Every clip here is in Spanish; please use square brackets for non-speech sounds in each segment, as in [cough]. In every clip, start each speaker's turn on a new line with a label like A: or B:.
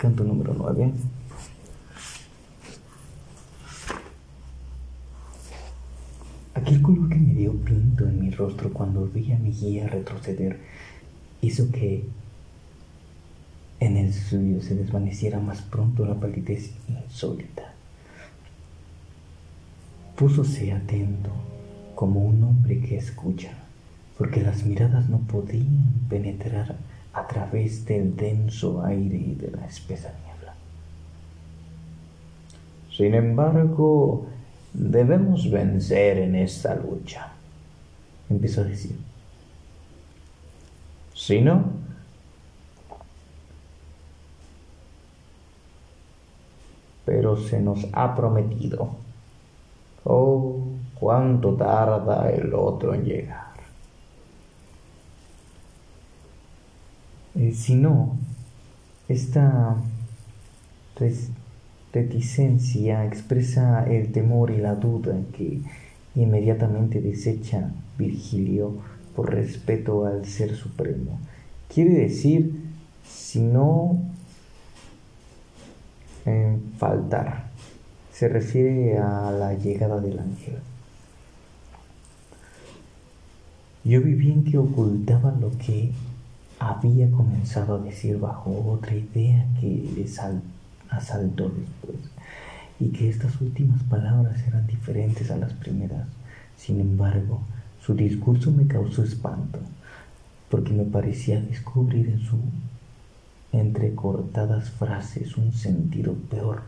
A: Canto número 9. Aquel color que me dio pinto en mi rostro cuando vi a mi guía retroceder hizo que en el suyo se desvaneciera más pronto la palidez insólita. Púsose atento como un hombre que escucha, porque las miradas no podían penetrar a través del denso aire y de la espesa niebla. Sin embargo, debemos vencer en esta lucha, empezó a decir. Si no, pero se nos ha prometido. Oh, cuánto tarda el otro en llegar. Eh, si no, esta reticencia expresa el temor y la duda que inmediatamente desecha Virgilio por respeto al Ser Supremo. Quiere decir, si no en faltar, se refiere a la llegada del ángel. Yo vi bien que ocultaba lo que había comenzado a decir bajo otra idea que le asaltó después, y que estas últimas palabras eran diferentes a las primeras. Sin embargo, su discurso me causó espanto, porque me parecía descubrir en su entrecortadas frases un sentido peor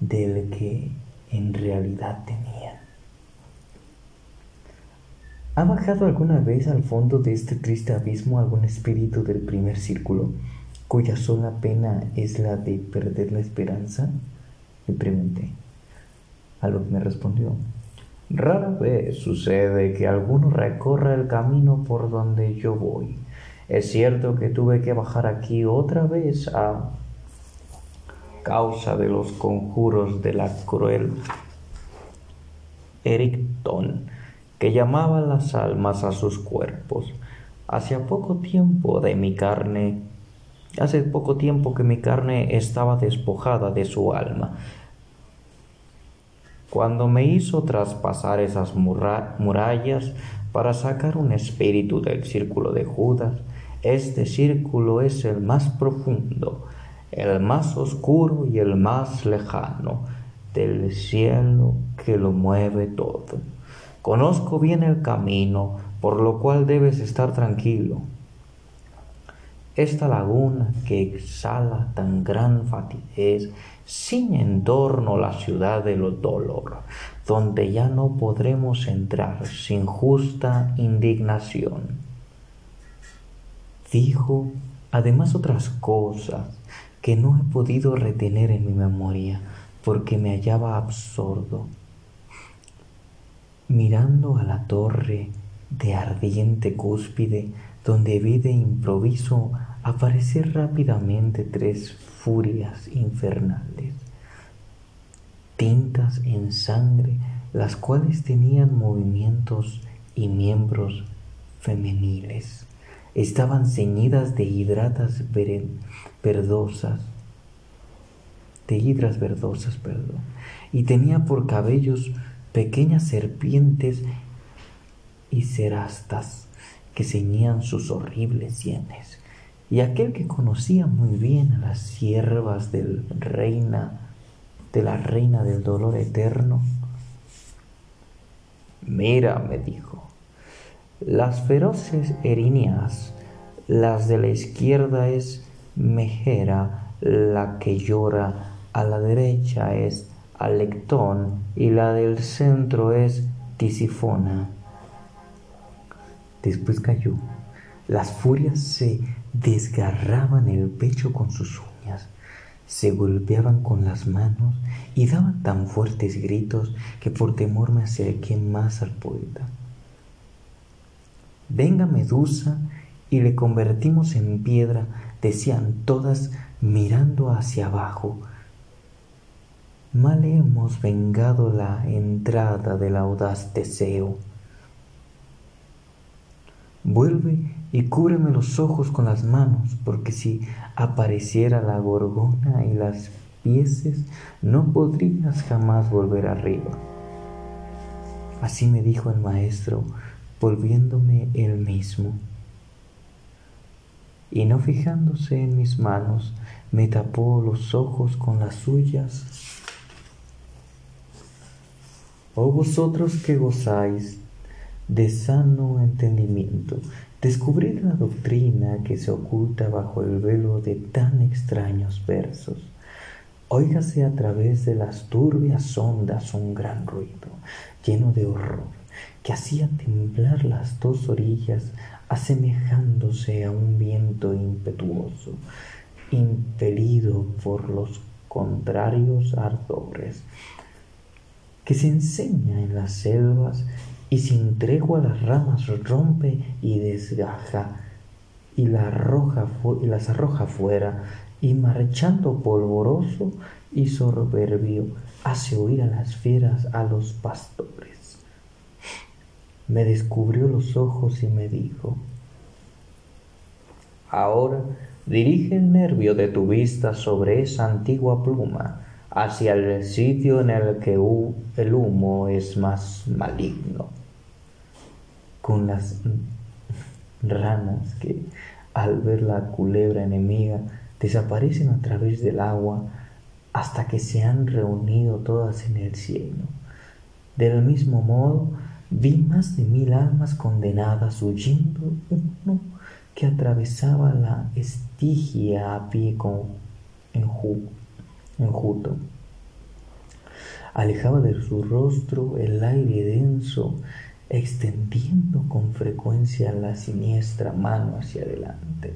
A: del que en realidad tenía. ¿Ha bajado alguna vez al fondo de este triste abismo algún espíritu del primer círculo, cuya sola pena es la de perder la esperanza? Le pregunté. A lo que me respondió, rara vez sucede que alguno recorra el camino por donde yo voy. Es cierto que tuve que bajar aquí otra vez a causa de los conjuros de la cruel Ericton que llamaba las almas a sus cuerpos. Hacía poco tiempo de mi carne, hace poco tiempo que mi carne estaba despojada de su alma. Cuando me hizo traspasar esas murallas para sacar un espíritu del círculo de Judas, este círculo es el más profundo, el más oscuro y el más lejano del cielo que lo mueve todo. Conozco bien el camino, por lo cual debes estar tranquilo. Esta laguna que exhala tan gran fatiguez sin en torno la ciudad del dolor, donde ya no podremos entrar sin justa indignación. Dijo además otras cosas que no he podido retener en mi memoria porque me hallaba absorto mirando a la torre de ardiente cúspide donde vi de improviso aparecer rápidamente tres furias infernales, tintas en sangre, las cuales tenían movimientos y miembros femeniles. Estaban ceñidas de hidratas verdosas, de hidras verdosas, perdón, y tenía por cabellos pequeñas serpientes y cerastas que ceñían sus horribles sienes. Y aquel que conocía muy bien a las siervas del reina, de la reina del dolor eterno, mira, me dijo, las feroces erinias, las de la izquierda es Mejera, la que llora, a la derecha es Y la del centro es Tisifona. Después cayó. Las furias se desgarraban el pecho con sus uñas, se golpeaban con las manos y daban tan fuertes gritos que por temor me acerqué más al poeta. Venga Medusa y le convertimos en piedra, decían todas mirando hacia abajo, mal hemos vengado la entrada del audaz Teseo. Vuelve y cúbreme los ojos con las manos, porque si apareciera la gorgona y las pieces, no podrías jamás volver arriba. Así me dijo el maestro, volviéndome él mismo. Y no fijándose en mis manos, me tapó los ojos con las suyas. Oh vosotros que gozáis de sano entendimiento, descubrid la doctrina que se oculta bajo el velo de tan extraños versos. Óigase a través de las turbias ondas un gran ruido, lleno de horror, que hacía temblar las dos orillas, asemejándose a un viento impetuoso, impelido por los contrarios ardores, que se enseña en las selvas y sin tregua las ramas rompe y desgaja y, la arroja y las arroja fuera y marchando polvoroso y soberbio hace oír a las fieras a los pastores. Me descubrió los ojos y me dijo, ahora dirige el nervio de tu vista sobre esa antigua pluma hacia el sitio en el que el humo es más maligno con las ranas que al ver la culebra enemiga desaparecen a través del agua hasta que se han reunido todas en el cielo. Del mismo modo, vi más de mil almas condenadas huyendo uno que atravesaba la estigia a pie con enjuto. Alejaba de su rostro el aire denso extendiendo con frecuencia la siniestra mano hacia adelante,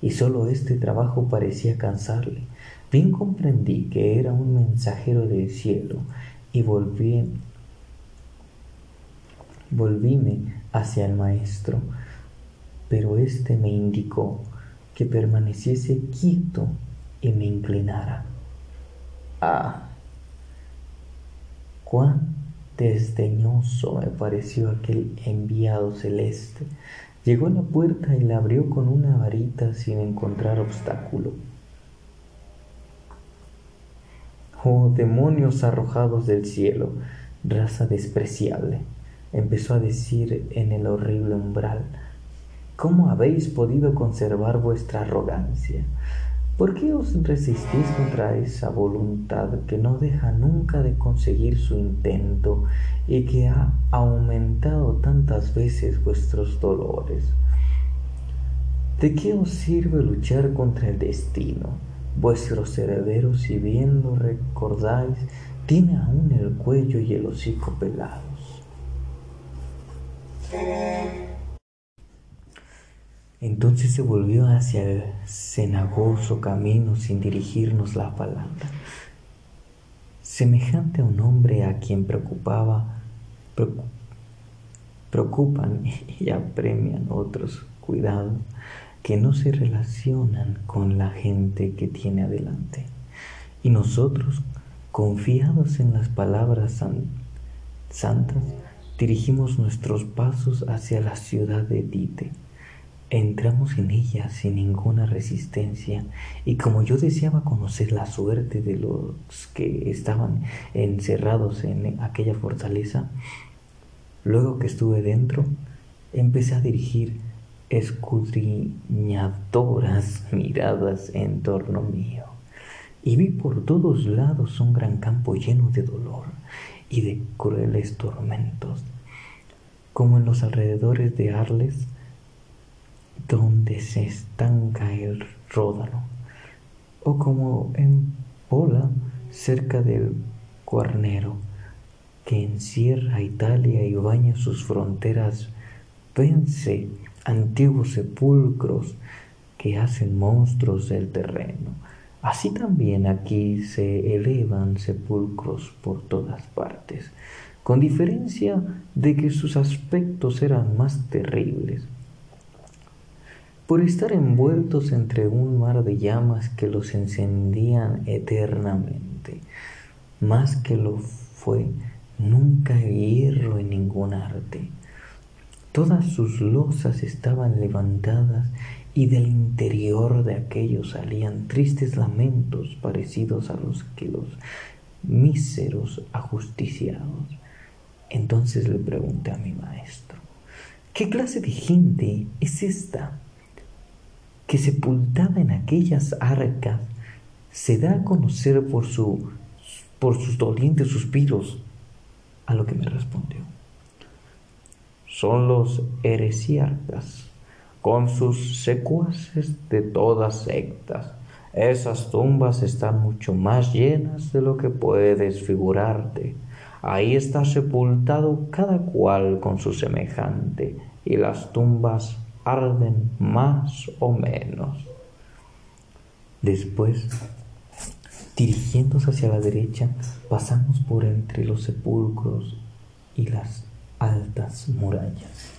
A: y sólo este trabajo parecía cansarle. Bien comprendí que era un mensajero del cielo y volví, volvíme hacia el maestro, pero éste me indicó que permaneciese quieto y me inclinara. Ah, cuán Desdeñoso me pareció aquel enviado celeste. Llegó a la puerta y la abrió con una varita sin encontrar obstáculo. Oh demonios arrojados del cielo, raza despreciable, empezó a decir en el horrible umbral, ¿cómo habéis podido conservar vuestra arrogancia? ¿Por qué os resistís contra esa voluntad que no deja nunca de conseguir su intento y que ha aumentado tantas veces vuestros dolores? ¿De qué os sirve luchar contra el destino? Vuestros herederos, si bien lo recordáis, tiene aún el cuello y el hocico pelados. Entonces se volvió hacia el cenagoso camino sin dirigirnos la palabra. Semejante a un hombre a quien preocupaba, preocupan [laughs] y apremian otros cuidados que no se relacionan con la gente que tiene adelante. Y nosotros, confiados en las palabras santas, dirigimos nuestros pasos hacia la ciudad de Dite Entramos en ella sin ninguna resistencia. Y como yo deseaba conocer la suerte de los que estaban encerrados en aquella fortaleza, luego que estuve dentro, empecé a dirigir escudriñadoras [laughs] miradas en torno mío. Y vi por todos lados un gran campo lleno de dolor y de crueles tormentos, como en los alrededores de Arles, donde se estanca el ródano, o como en Pola, cerca del Cuarnero, que encierra Italia y baña sus fronteras, vence antiguos sepulcros que hacen monstruos del terreno. Así también aquí se elevan sepulcros por todas partes, con diferencia de que sus aspectos eran más terribles por estar envueltos entre un mar de llamas que los encendían eternamente. Más que lo fue nunca hierro en ningún arte. Todas sus losas estaban levantadas y del interior de aquellos salían tristes lamentos parecidos a los que los míseros ajusticiados. Entonces le pregunté a mi maestro, ¿qué clase de gente es esta que sepultada en aquellas arcas se da a conocer por, su, por sus dolientes suspiros? A lo que me respondió, son los heresiarcas con sus secuaces de todas sectas. Esas tumbas están mucho más llenas de lo que puedes figurarte. Ahí está sepultado cada cual con su semejante, y las tumbas arden más o menos. Después, dirigiéndose hacia la derecha, pasamos por entre los sepulcros y las altas murallas.